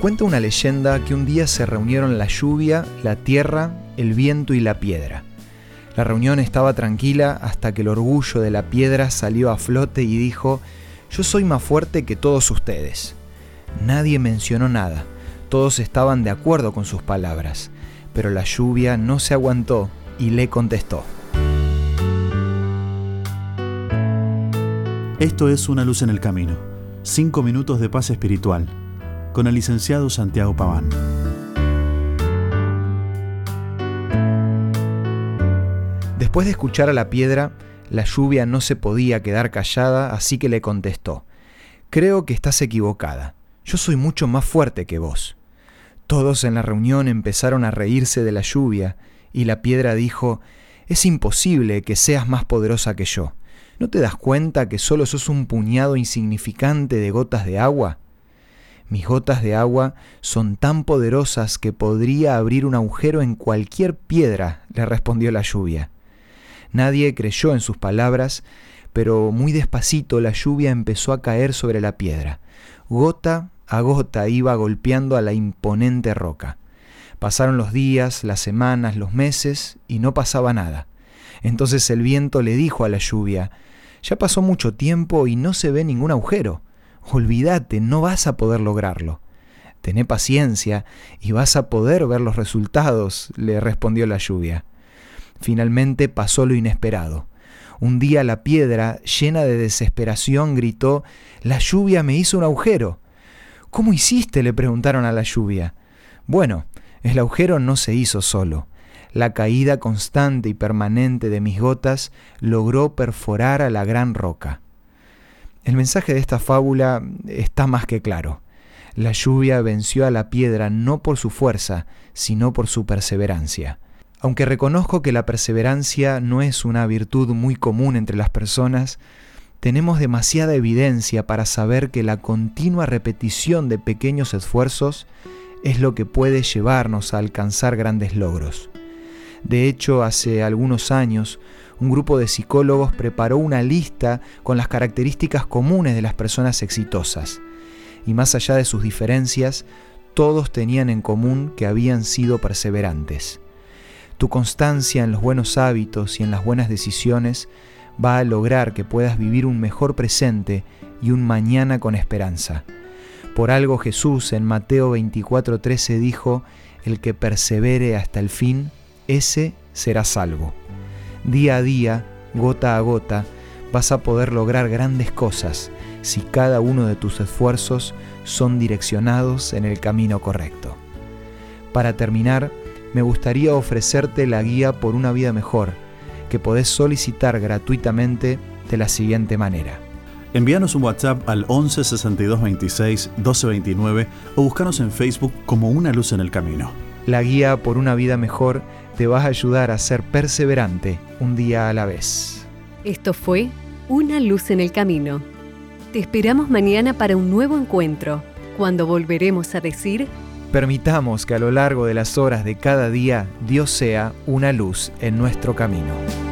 Cuenta una leyenda que un día se reunieron la lluvia, la tierra, el viento y la piedra. La reunión estaba tranquila hasta que el orgullo de la piedra salió a flote y dijo, yo soy más fuerte que todos ustedes. Nadie mencionó nada, todos estaban de acuerdo con sus palabras, pero la lluvia no se aguantó y le contestó. Esto es Una luz en el camino, cinco minutos de paz espiritual, con el licenciado Santiago Paván. Después de escuchar a la piedra, la lluvia no se podía quedar callada, así que le contestó, Creo que estás equivocada, yo soy mucho más fuerte que vos. Todos en la reunión empezaron a reírse de la lluvia, y la piedra dijo, Es imposible que seas más poderosa que yo. ¿No te das cuenta que solo sos un puñado insignificante de gotas de agua? Mis gotas de agua son tan poderosas que podría abrir un agujero en cualquier piedra, le respondió la lluvia. Nadie creyó en sus palabras, pero muy despacito la lluvia empezó a caer sobre la piedra. Gota a gota iba golpeando a la imponente roca. Pasaron los días, las semanas, los meses y no pasaba nada. Entonces el viento le dijo a la lluvia, ya pasó mucho tiempo y no se ve ningún agujero. Olvídate, no vas a poder lograrlo. Tené paciencia y vas a poder ver los resultados, le respondió la lluvia. Finalmente pasó lo inesperado. Un día la piedra, llena de desesperación, gritó, La lluvia me hizo un agujero. ¿Cómo hiciste? le preguntaron a la lluvia. Bueno, el agujero no se hizo solo. La caída constante y permanente de mis gotas logró perforar a la gran roca. El mensaje de esta fábula está más que claro. La lluvia venció a la piedra no por su fuerza, sino por su perseverancia. Aunque reconozco que la perseverancia no es una virtud muy común entre las personas, tenemos demasiada evidencia para saber que la continua repetición de pequeños esfuerzos es lo que puede llevarnos a alcanzar grandes logros. De hecho, hace algunos años, un grupo de psicólogos preparó una lista con las características comunes de las personas exitosas. Y más allá de sus diferencias, todos tenían en común que habían sido perseverantes. Tu constancia en los buenos hábitos y en las buenas decisiones va a lograr que puedas vivir un mejor presente y un mañana con esperanza. Por algo Jesús en Mateo 24:13 dijo, el que persevere hasta el fin, ese será salvo. Día a día, gota a gota, vas a poder lograr grandes cosas si cada uno de tus esfuerzos son direccionados en el camino correcto. Para terminar, me gustaría ofrecerte la guía por una vida mejor, que podés solicitar gratuitamente de la siguiente manera. Envíanos un WhatsApp al 11 62 26 12 29 o búscanos en Facebook como Una Luz en el Camino. La guía por una vida mejor te va a ayudar a ser perseverante un día a la vez. Esto fue Una Luz en el Camino. Te esperamos mañana para un nuevo encuentro, cuando volveremos a decir Permitamos que a lo largo de las horas de cada día Dios sea una luz en nuestro camino.